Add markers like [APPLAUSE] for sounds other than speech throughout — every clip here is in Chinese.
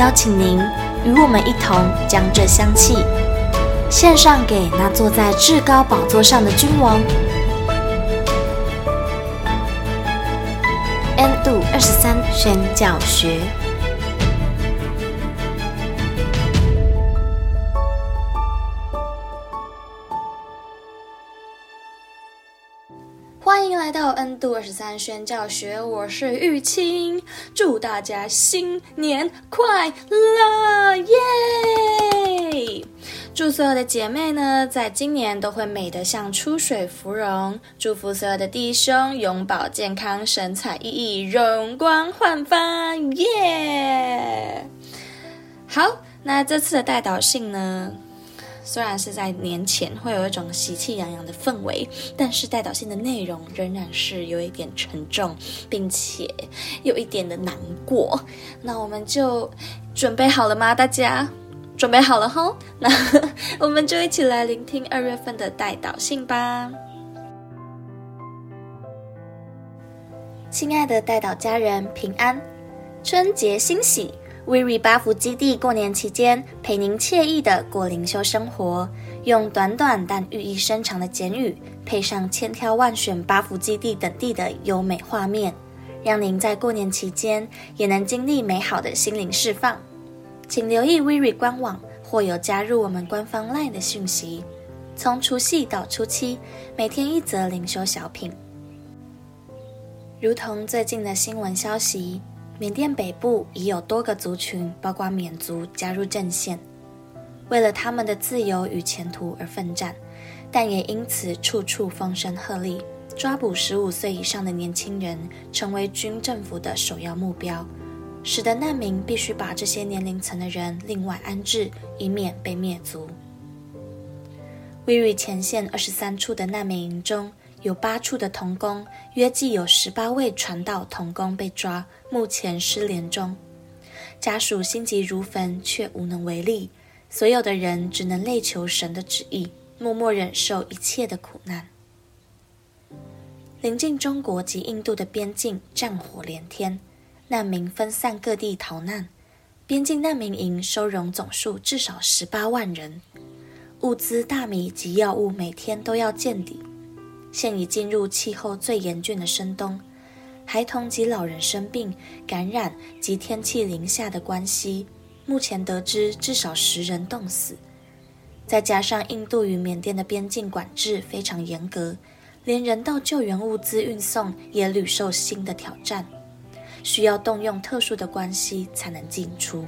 邀请您与我们一同将这香气献上给那坐在至高宝座上的君王。N 度二十三宣教学。到 N 度二十三宣教学，我是玉清，祝大家新年快乐耶！祝所有的姐妹呢，在今年都会美得像出水芙蓉，祝福所有的弟兄永保健康，神采奕奕，容光焕发耶！好，那这次的代导信呢，虽然是在年前会有一种喜气洋洋的氛围，但是代祷信的内容仍然是有一点沉重，并且有一点的难过。那我们就准备好了吗？大家 [LAUGHS] 准备好了吼？那 [LAUGHS] 我们就一起来聆听二月份的代祷信吧。亲爱的代祷家人，平安，春节欣喜。WIRI 八福基地过年期间，陪您惬意的过灵修生活，用短短但寓意深长的简语，配上千挑万选八福基地等地的优美画面，让您在过年期间也能经历美好的心灵释放。请留意 WIRI 官网或有加入我们官方 LINE 的讯息，从除夕到初七，每天一则灵修小品。如同最近的新闻消息。缅甸北部已有多个族群，包括缅族加入阵线，为了他们的自由与前途而奋战，但也因此处处风声鹤唳，抓捕十五岁以上的年轻人成为军政府的首要目标，使得难民必须把这些年龄层的人另外安置，以免被灭族。WIRI 前线二十三处的难民营中，有八处的童工，约计有十八位传道童工被抓，目前失联中。家属心急如焚，却无能为力。所有的人只能泪求神的旨意，默默忍受一切的苦难。临近中国及印度的边境，战火连天，难民分散各地逃难。边境难民营收容总数至少十八万人，物资大米及药物每天都要见底。现已进入气候最严峻的深冬，孩童及老人生病、感染及天气零下的关系，目前得知至少十人冻死。再加上印度与缅甸的边境管制非常严格，连人道救援物资运送也屡受新的挑战，需要动用特殊的关系才能进出。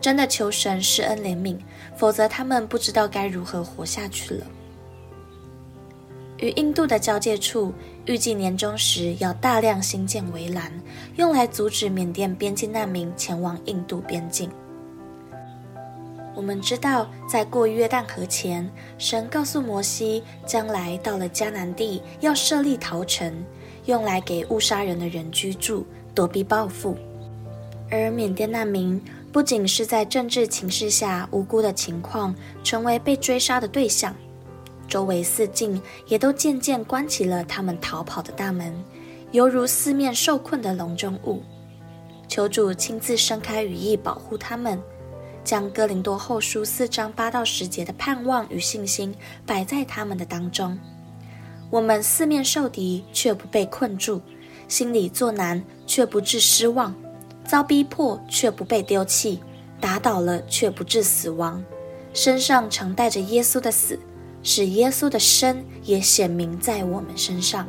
真的求神施恩怜悯，否则他们不知道该如何活下去了。与印度的交界处，预计年终时要大量新建围栏，用来阻止缅甸边境难民前往印度边境。我们知道，在过约旦河前，神告诉摩西，将来到了迦南地，要设立逃城，用来给误杀人的人居住，躲避报复。而缅甸难民不仅是在政治情势下无辜的情况，成为被追杀的对象。周围四境也都渐渐关起了他们逃跑的大门，犹如四面受困的笼中物。求主亲自伸开羽翼保护他们，将哥林多后书四章八到十节的盼望与信心摆在他们的当中。我们四面受敌却不被困住，心里作难却不致失望，遭逼迫却不被丢弃，打倒了却不致死亡，身上常带着耶稣的死。使耶稣的生也显明在我们身上。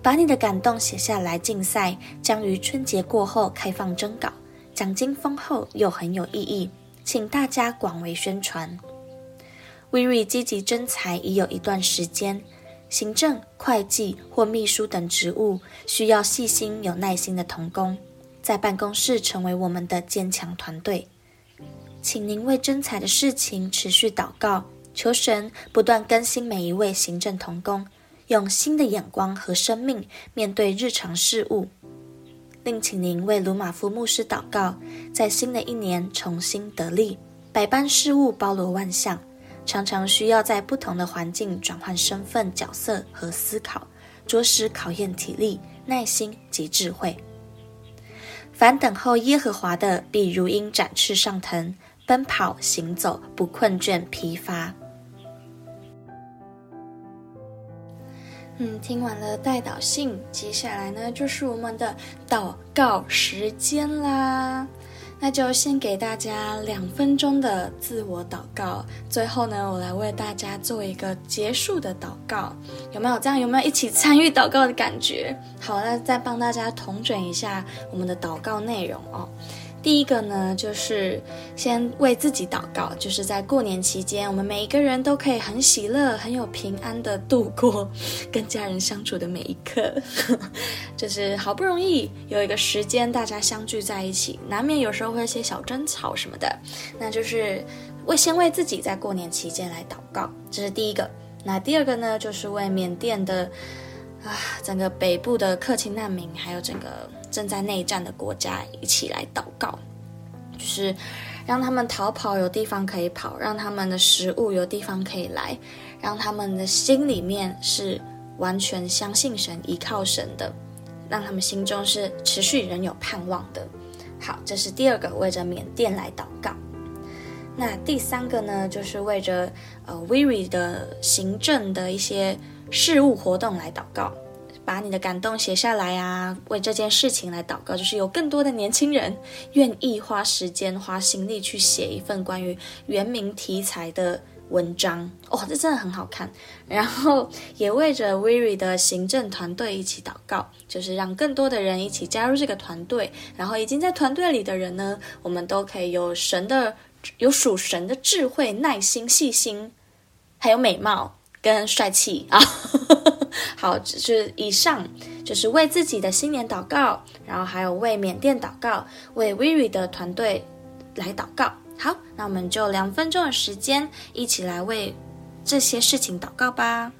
把你的感动写下来，竞赛将于春节过后开放征稿，奖金丰厚又很有意义，请大家广为宣传。WIRI 积极征才已有一段时间，行政、会计或秘书等职务需要细心有耐心的同工，在办公室成为我们的坚强团队。请您为征才的事情持续祷告，求神不断更新每一位行政同工，用新的眼光和生命面对日常事务。另请您为鲁玛夫牧师祷告，在新的一年重新得力。百般事务包罗万象，常常需要在不同的环境转换身份、角色和思考，着实考验体力、耐心及智慧。凡等候耶和华的，必如鹰展翅上腾。奔跑行走，不困倦疲乏。嗯，听完了代祷信，接下来呢就是我们的祷告时间啦。那就先给大家两分钟的自我祷告，最后呢，我来为大家做一个结束的祷告，有没有？这样有没有一起参与祷告的感觉？好，那再帮大家统整一下我们的祷告内容哦。第一个呢，就是先为自己祷告，就是在过年期间，我们每一个人都可以很喜乐、很有平安的度过跟家人相处的每一刻。[LAUGHS] 就是好不容易有一个时间，大家相聚在一起，难免有时候会有些小争吵什么的，那就是为先为自己在过年期间来祷告，这是第一个。那第二个呢，就是为缅甸的啊整个北部的克钦难民，还有整个。正在内战的国家一起来祷告，就是让他们逃跑有地方可以跑，让他们的食物有地方可以来，让他们的心里面是完全相信神、依靠神的，让他们心中是持续仍有盼望的。好，这是第二个，为着缅甸来祷告。那第三个呢，就是为着呃 Wiri 的行政的一些事务活动来祷告。把你的感动写下来啊，为这件事情来祷告，就是有更多的年轻人愿意花时间、花心力去写一份关于原民题材的文章。哦，这真的很好看。然后也为着 Weary 的行政团队一起祷告，就是让更多的人一起加入这个团队。然后已经在团队里的人呢，我们都可以有神的、有属神的智慧、耐心、细心，还有美貌跟帅气啊。[LAUGHS] [LAUGHS] 好，这是以上就是为自己的新年祷告，然后还有为缅甸祷告，为 Weary 的团队来祷告。好，那我们就两分钟的时间，一起来为这些事情祷告吧。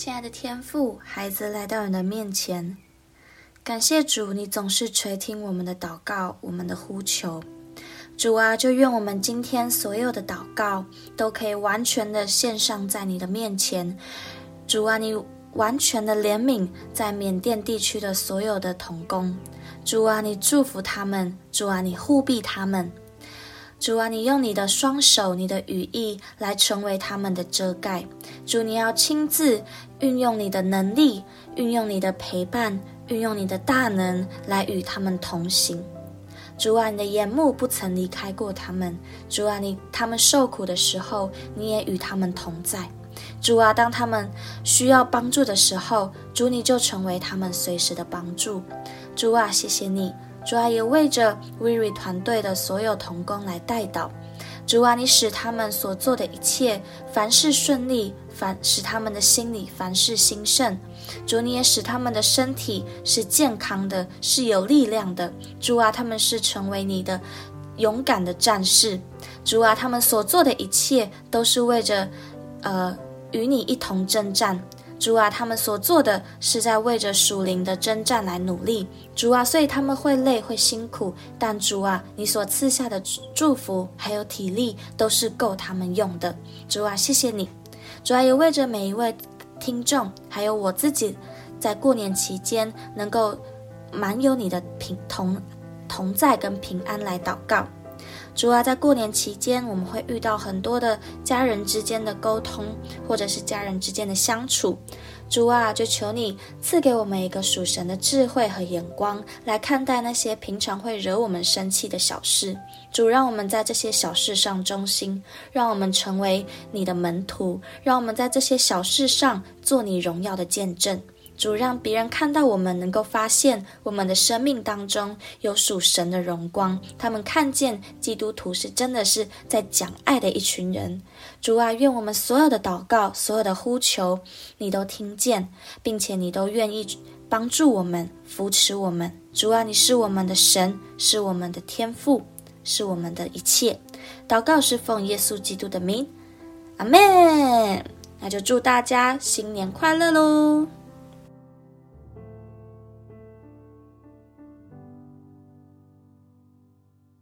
亲爱的天父，孩子来到你的面前，感谢主，你总是垂听我们的祷告，我们的呼求。主啊，就愿我们今天所有的祷告都可以完全的献上在你的面前。主啊，你完全的怜悯在缅甸地区的所有的童工。主啊，你祝福他们。主啊，你护庇他们。主啊，你用你的双手、你的羽翼来成为他们的遮盖。主，你要亲自运用你的能力，运用你的陪伴，运用你的大能来与他们同行。主啊，你的眼目不曾离开过他们。主啊，你他们受苦的时候，你也与他们同在。主啊，当他们需要帮助的时候，主你就成为他们随时的帮助。主啊，谢谢你。主啊，也为着 WIRI 团队的所有同工来代祷。主啊，你使他们所做的一切凡事顺利，凡使他们的心里凡事兴盛。主，你也使他们的身体是健康的，是有力量的。主啊，他们是成为你的勇敢的战士。主啊，他们所做的一切都是为着，呃，与你一同征战。主啊，他们所做的是在为着属灵的征战来努力。主啊，所以他们会累会辛苦，但主啊，你所赐下的祝福还有体力都是够他们用的。主啊，谢谢你。主啊，也为着每一位听众，还有我自己，在过年期间能够满有你的平同同在跟平安来祷告。主啊，在过年期间，我们会遇到很多的家人之间的沟通，或者是家人之间的相处。主啊，就求你赐给我们一个属神的智慧和眼光，来看待那些平常会惹我们生气的小事。主，让我们在这些小事上忠心，让我们成为你的门徒，让我们在这些小事上做你荣耀的见证。主，让别人看到我们，能够发现我们的生命当中有属神的荣光。他们看见基督徒是真的是在讲爱的一群人。主啊，愿我们所有的祷告、所有的呼求，你都听见，并且你都愿意帮助我们、扶持我们。主啊，你是我们的神，是我们的天赋，是我们的一切。祷告是奉耶稣基督的名，阿门。那就祝大家新年快乐喽！